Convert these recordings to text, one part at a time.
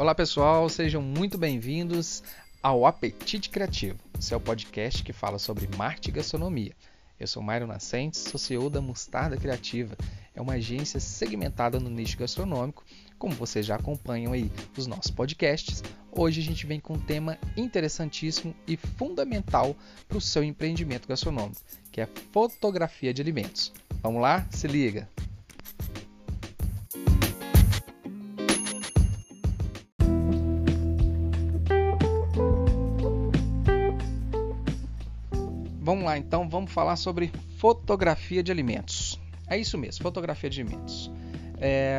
Olá pessoal, sejam muito bem-vindos ao Apetite Criativo, seu podcast que fala sobre marketing e gastronomia. Eu sou Mário Nascentes, sou CEO da Mostarda Criativa. É uma agência segmentada no nicho gastronômico. Como vocês já acompanham aí os nossos podcasts, hoje a gente vem com um tema interessantíssimo e fundamental para o seu empreendimento gastronômico, que é fotografia de alimentos. Vamos lá? Se liga! Lá, então, vamos falar sobre fotografia de alimentos. É isso mesmo, fotografia de alimentos. É,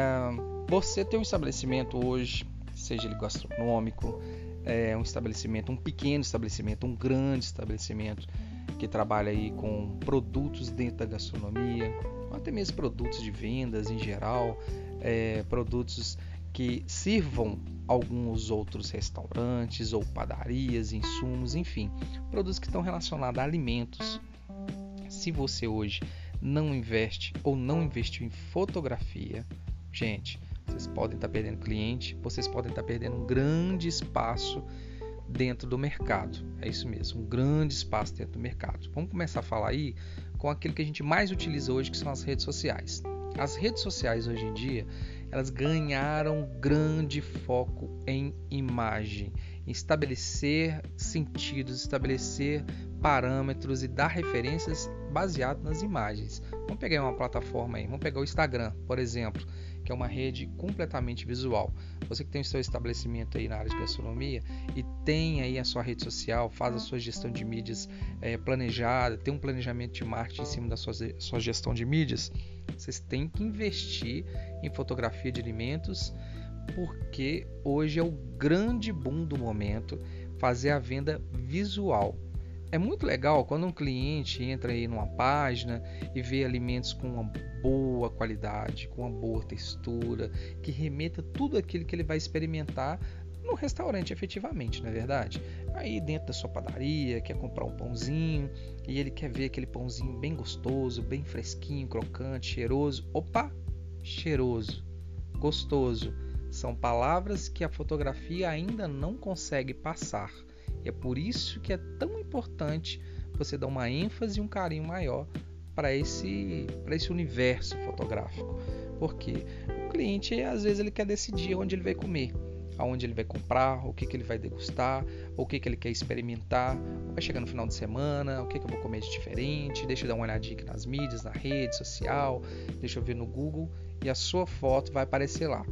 você tem um estabelecimento hoje, seja ele gastronômico, é, um estabelecimento, um pequeno estabelecimento, um grande estabelecimento que trabalha aí com produtos dentro da gastronomia, até mesmo produtos de vendas em geral, é, produtos que sirvam alguns outros restaurantes ou padarias, insumos, enfim, produtos que estão relacionados a alimentos. Se você hoje não investe ou não investiu em fotografia, gente, vocês podem estar perdendo cliente, vocês podem estar perdendo um grande espaço dentro do mercado. É isso mesmo, um grande espaço dentro do mercado. Vamos começar a falar aí com aquilo que a gente mais utiliza hoje, que são as redes sociais. As redes sociais hoje em dia, elas ganharam grande foco em imagem, em estabelecer sentidos, estabelecer parâmetros e dar referências baseado nas imagens. Vamos pegar uma plataforma aí, vamos pegar o Instagram, por exemplo, que é uma rede completamente visual. Você que tem o seu estabelecimento aí na área de gastronomia e tem aí a sua rede social, faz a sua gestão de mídias é, planejada, tem um planejamento de marketing em cima da sua, sua gestão de mídias, vocês têm que investir em fotografia de alimentos, porque hoje é o grande boom do momento fazer a venda visual. É muito legal quando um cliente entra aí numa página e vê alimentos com uma boa qualidade, com uma boa textura, que remeta tudo aquilo que ele vai experimentar no restaurante efetivamente, não é verdade? Aí dentro da sua padaria, quer comprar um pãozinho e ele quer ver aquele pãozinho bem gostoso, bem fresquinho, crocante, cheiroso. Opa, cheiroso, gostoso. São palavras que a fotografia ainda não consegue passar. E é por isso que é tão importante você dar uma ênfase e um carinho maior para esse, esse universo fotográfico. Porque o cliente, às vezes, ele quer decidir onde ele vai comer aonde ele vai comprar, o que, que ele vai degustar, o que, que ele quer experimentar, vai chegar no final de semana, o que, que eu vou comer de diferente, deixa eu dar uma olhadinha aqui nas mídias, na rede social, deixa eu ver no Google e a sua foto vai aparecer lá.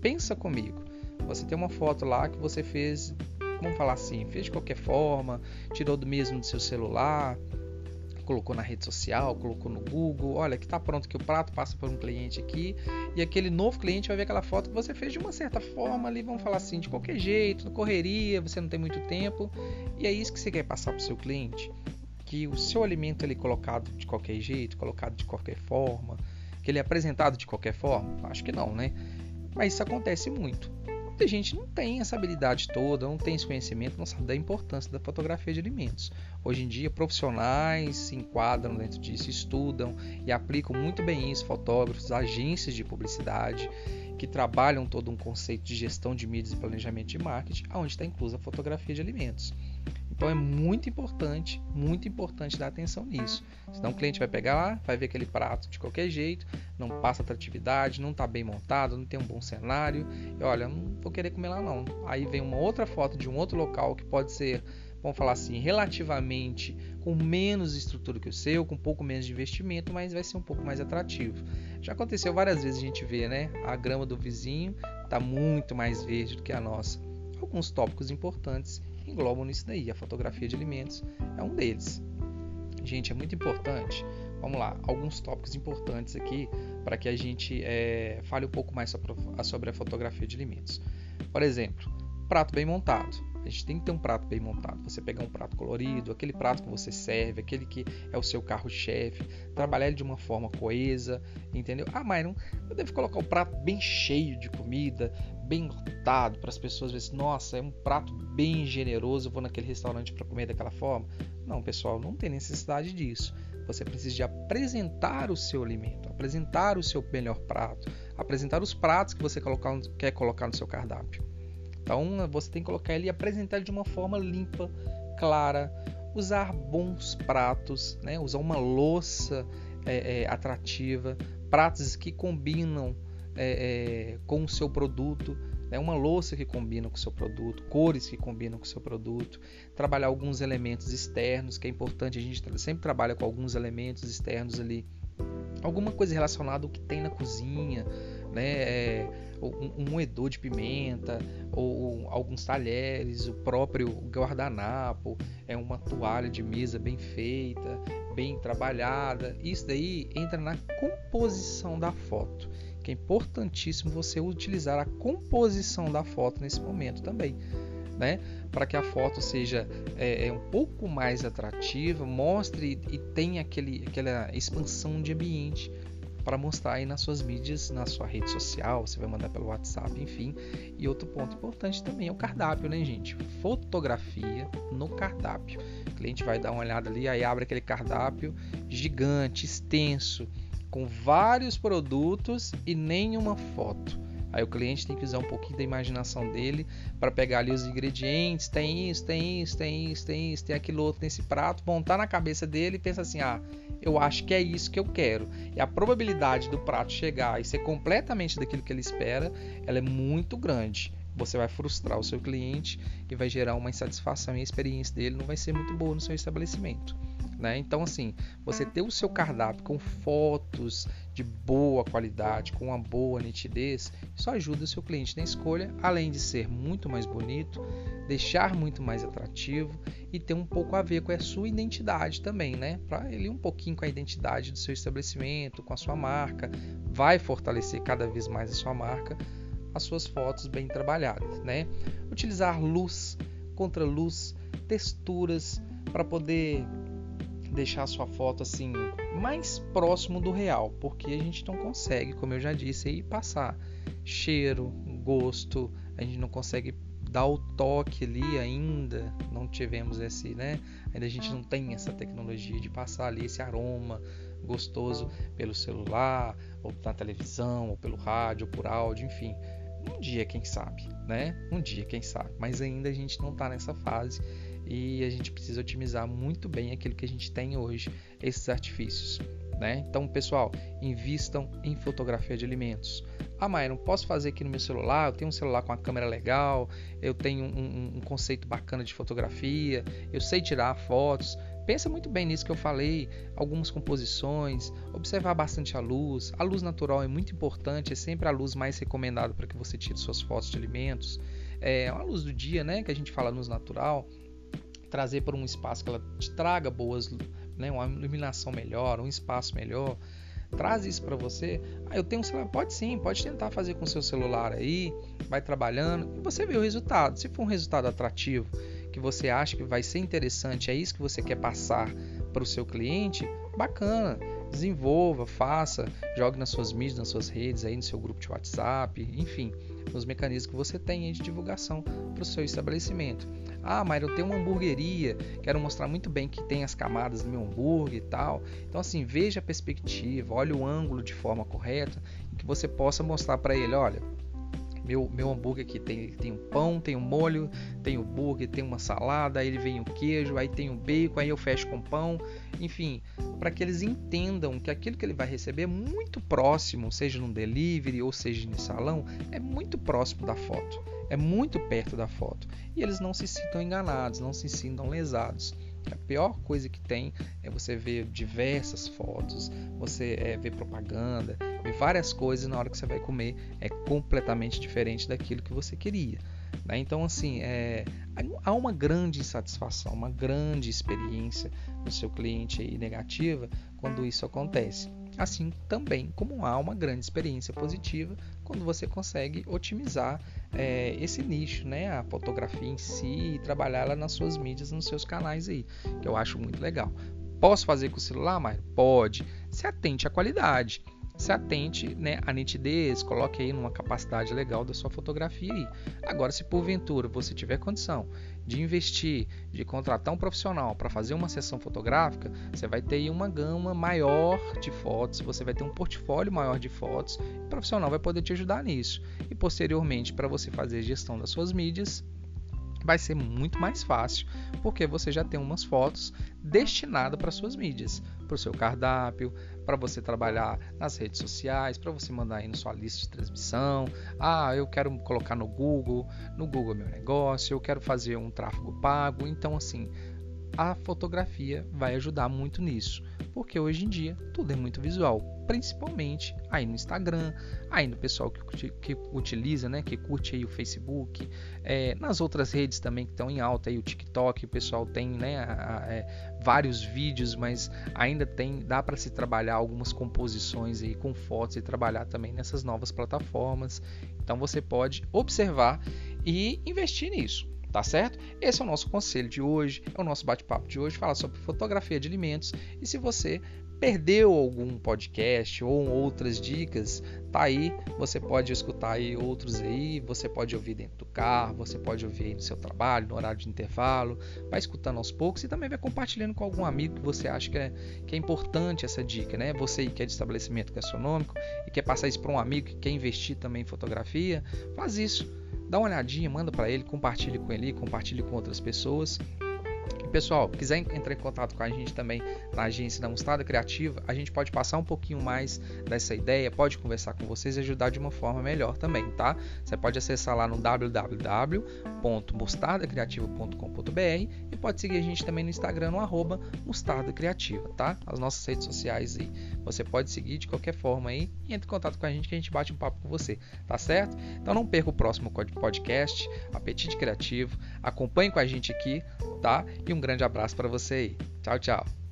Pensa comigo, você tem uma foto lá que você fez, vamos falar assim, fez de qualquer forma, tirou do mesmo do seu celular, colocou na rede social, colocou no Google, olha que está pronto que o prato passa por um cliente aqui e aquele novo cliente vai ver aquela foto que você fez de uma certa forma ali, vamos falar assim, de qualquer jeito, correria, você não tem muito tempo e é isso que você quer passar para o seu cliente, que o seu alimento ele colocado de qualquer jeito, colocado de qualquer forma, que ele é apresentado de qualquer forma, acho que não, né? Mas isso acontece muito muita gente não tem essa habilidade toda, não tem esse conhecimento, não sabe da importância da fotografia de alimentos. Hoje em dia, profissionais se enquadram dentro disso, estudam e aplicam muito bem isso, fotógrafos, agências de publicidade que trabalham todo um conceito de gestão de mídias e planejamento de marketing, onde está inclusa a fotografia de alimentos. Então é muito importante, muito importante dar atenção nisso. Senão o cliente vai pegar lá, vai ver aquele prato de qualquer jeito, não passa atratividade, não está bem montado, não tem um bom cenário. E olha, não vou querer comer lá não. Aí vem uma outra foto de um outro local que pode ser, vamos falar assim, relativamente com menos estrutura que o seu, com um pouco menos de investimento, mas vai ser um pouco mais atrativo. Já aconteceu várias vezes a gente vê, né? A grama do vizinho está muito mais verde do que a nossa. Alguns tópicos importantes englobam nisso daí. A fotografia de alimentos é um deles. Gente, é muito importante. Vamos lá, alguns tópicos importantes aqui para que a gente é, fale um pouco mais sobre a fotografia de alimentos. Por exemplo, prato bem montado. A gente tem que ter um prato bem montado. Você pegar um prato colorido, aquele prato que você serve, aquele que é o seu carro-chefe, trabalhar ele de uma forma coesa, entendeu? Ah, mas não, eu devo colocar o prato bem cheio de comida, bem lotado, para as pessoas verem nossa, é um prato bem generoso, eu vou naquele restaurante para comer daquela forma. Não, pessoal, não tem necessidade disso. Você precisa de apresentar o seu alimento, apresentar o seu melhor prato, apresentar os pratos que você colocar, quer colocar no seu cardápio. Então você tem que colocar ele e apresentar ele de uma forma limpa, clara, usar bons pratos, né? usar uma louça é, é, atrativa, pratos que combinam é, é com o seu produto, né? uma louça que combina com o seu produto, cores que combinam com o seu produto, trabalhar alguns elementos externos, que é importante, a gente sempre trabalha com alguns elementos externos ali, alguma coisa relacionada ao que tem na cozinha, né? É, um, um moedor de pimenta, ou alguns talheres, o próprio guardanapo, é uma toalha de mesa bem feita, bem trabalhada. Isso daí entra na composição da foto, que é importantíssimo você utilizar a composição da foto nesse momento também. Né? Para que a foto seja é, é, um pouco mais atrativa, mostre e tenha aquele, aquela expansão de ambiente para mostrar aí nas suas mídias, na sua rede social, você vai mandar pelo WhatsApp, enfim. E outro ponto importante também é o cardápio, né, gente? Fotografia no cardápio. O cliente vai dar uma olhada ali, aí abre aquele cardápio gigante, extenso, com vários produtos e nenhuma foto. Aí o cliente tem que usar um pouquinho da imaginação dele para pegar ali os ingredientes, tem isso, tem isso, tem isso, tem isso, tem aquilo outro nesse prato, montar na cabeça dele e pensa assim: "Ah, eu acho que é isso que eu quero". E a probabilidade do prato chegar e ser completamente daquilo que ele espera, ela é muito grande. Você vai frustrar o seu cliente e vai gerar uma insatisfação e a experiência dele não vai ser muito boa no seu estabelecimento. Né? Então, assim, você ter o seu cardápio com fotos de boa qualidade, com uma boa nitidez, isso ajuda o seu cliente na escolha, além de ser muito mais bonito, deixar muito mais atrativo e ter um pouco a ver com a sua identidade também, né? Para ele um pouquinho com a identidade do seu estabelecimento, com a sua marca, vai fortalecer cada vez mais a sua marca, as suas fotos bem trabalhadas, né? Utilizar luz, contra luz, texturas para poder deixar a sua foto assim mais próximo do real, porque a gente não consegue, como eu já disse, aí passar cheiro, gosto, a gente não consegue dar o toque ali ainda, não tivemos esse, né? Ainda a gente não tem essa tecnologia de passar ali esse aroma gostoso pelo celular, ou na televisão, ou pelo rádio, ou por áudio, enfim. Um dia, quem sabe, né? Um dia, quem sabe. Mas ainda a gente não está nessa fase e a gente precisa otimizar muito bem aquilo que a gente tem hoje, esses artifícios. Né? Então, pessoal, invistam em fotografia de alimentos. Ah, não posso fazer aqui no meu celular. Eu tenho um celular com uma câmera legal, eu tenho um, um conceito bacana de fotografia, eu sei tirar fotos. Pensa muito bem nisso que eu falei, algumas composições, observar bastante a luz. A luz natural é muito importante, é sempre a luz mais recomendada para que você tire suas fotos de alimentos. É a luz do dia, né, que a gente fala luz natural trazer para um espaço que ela te traga boas, né, uma iluminação melhor, um espaço melhor. Traz isso para você. Ah, eu tenho um celular. Pode sim, pode tentar fazer com seu celular aí, vai trabalhando e você vê o resultado. Se for um resultado atrativo, que você acha que vai ser interessante, é isso que você quer passar para o seu cliente, bacana. Desenvolva, faça, jogue nas suas mídias, nas suas redes, aí no seu grupo de WhatsApp, enfim, nos mecanismos que você tem de divulgação para o seu estabelecimento. Ah, mas eu tenho uma hamburgueria, quero mostrar muito bem que tem as camadas do meu hambúrguer e tal. Então, assim, veja a perspectiva, olhe o ângulo de forma correta, que você possa mostrar para ele, olha, meu, meu hambúrguer aqui tem, tem um pão, tem um molho, tem o hambúrguer, tem uma salada, aí ele vem o queijo, aí tem o bacon, aí eu fecho com pão, enfim, para que eles entendam que aquilo que ele vai receber é muito próximo, seja no delivery ou seja no salão, é muito próximo da foto, é muito perto da foto. E eles não se sintam enganados, não se sintam lesados. A pior coisa que tem é você ver diversas fotos, você é, ver propaganda, várias coisas na hora que você vai comer é completamente diferente daquilo que você queria. Né? Então, assim, é, há uma grande insatisfação, uma grande experiência no seu cliente aí negativa quando isso acontece. Assim também como há uma grande experiência positiva quando você consegue otimizar é, esse nicho, né, a fotografia em si e trabalhar ela nas suas mídias, nos seus canais aí, que eu acho muito legal. Posso fazer com o celular, mas pode. Se atente à qualidade. Se atente né, à nitidez, coloque aí numa capacidade legal da sua fotografia aí. Agora, se porventura você tiver condição de investir, de contratar um profissional para fazer uma sessão fotográfica, você vai ter uma gama maior de fotos, você vai ter um portfólio maior de fotos, e o profissional vai poder te ajudar nisso. E posteriormente, para você fazer gestão das suas mídias, vai ser muito mais fácil, porque você já tem umas fotos destinadas para suas mídias, para o seu cardápio, para você trabalhar nas redes sociais, para você mandar aí na sua lista de transmissão. Ah, eu quero colocar no Google, no Google é meu negócio, eu quero fazer um tráfego pago. Então, assim, a fotografia vai ajudar muito nisso, porque hoje em dia tudo é muito visual, principalmente aí no Instagram, aí no pessoal que, que utiliza, né, que curte aí o Facebook, é, nas outras redes também que estão em alta, aí o TikTok, o pessoal tem, né, a, a, é, vários vídeos, mas ainda tem, dá para se trabalhar algumas composições aí com fotos e trabalhar também nessas novas plataformas. Então você pode observar e investir nisso tá certo? Esse é o nosso conselho de hoje, é o nosso bate-papo de hoje, fala sobre fotografia de alimentos. E se você perdeu algum podcast ou outras dicas, tá aí, você pode escutar aí outros aí, você pode ouvir dentro do carro, você pode ouvir aí no seu trabalho, no horário de intervalo, vai escutando aos poucos e também vai compartilhando com algum amigo que você acha que é, que é importante essa dica, né? Você que é de estabelecimento gastronômico e quer passar isso para um amigo que quer investir também em fotografia, faz isso dá uma olhadinha, manda para ele, compartilhe com ele, compartilhe com outras pessoas. E pessoal, quiser entrar em contato com a gente também na agência da Mostarda Criativa, a gente pode passar um pouquinho mais dessa ideia, pode conversar com vocês e ajudar de uma forma melhor também, tá? Você pode acessar lá no www.mostardacriativa.com.br e pode seguir a gente também no Instagram no arroba Mostarda Criativa, tá? As nossas redes sociais aí. Você pode seguir de qualquer forma aí e entre em contato com a gente que a gente bate um papo com você, tá certo? Então não perca o próximo podcast, Apetite Criativo. Acompanhe com a gente aqui, tá? E um grande abraço para você aí. Tchau, tchau.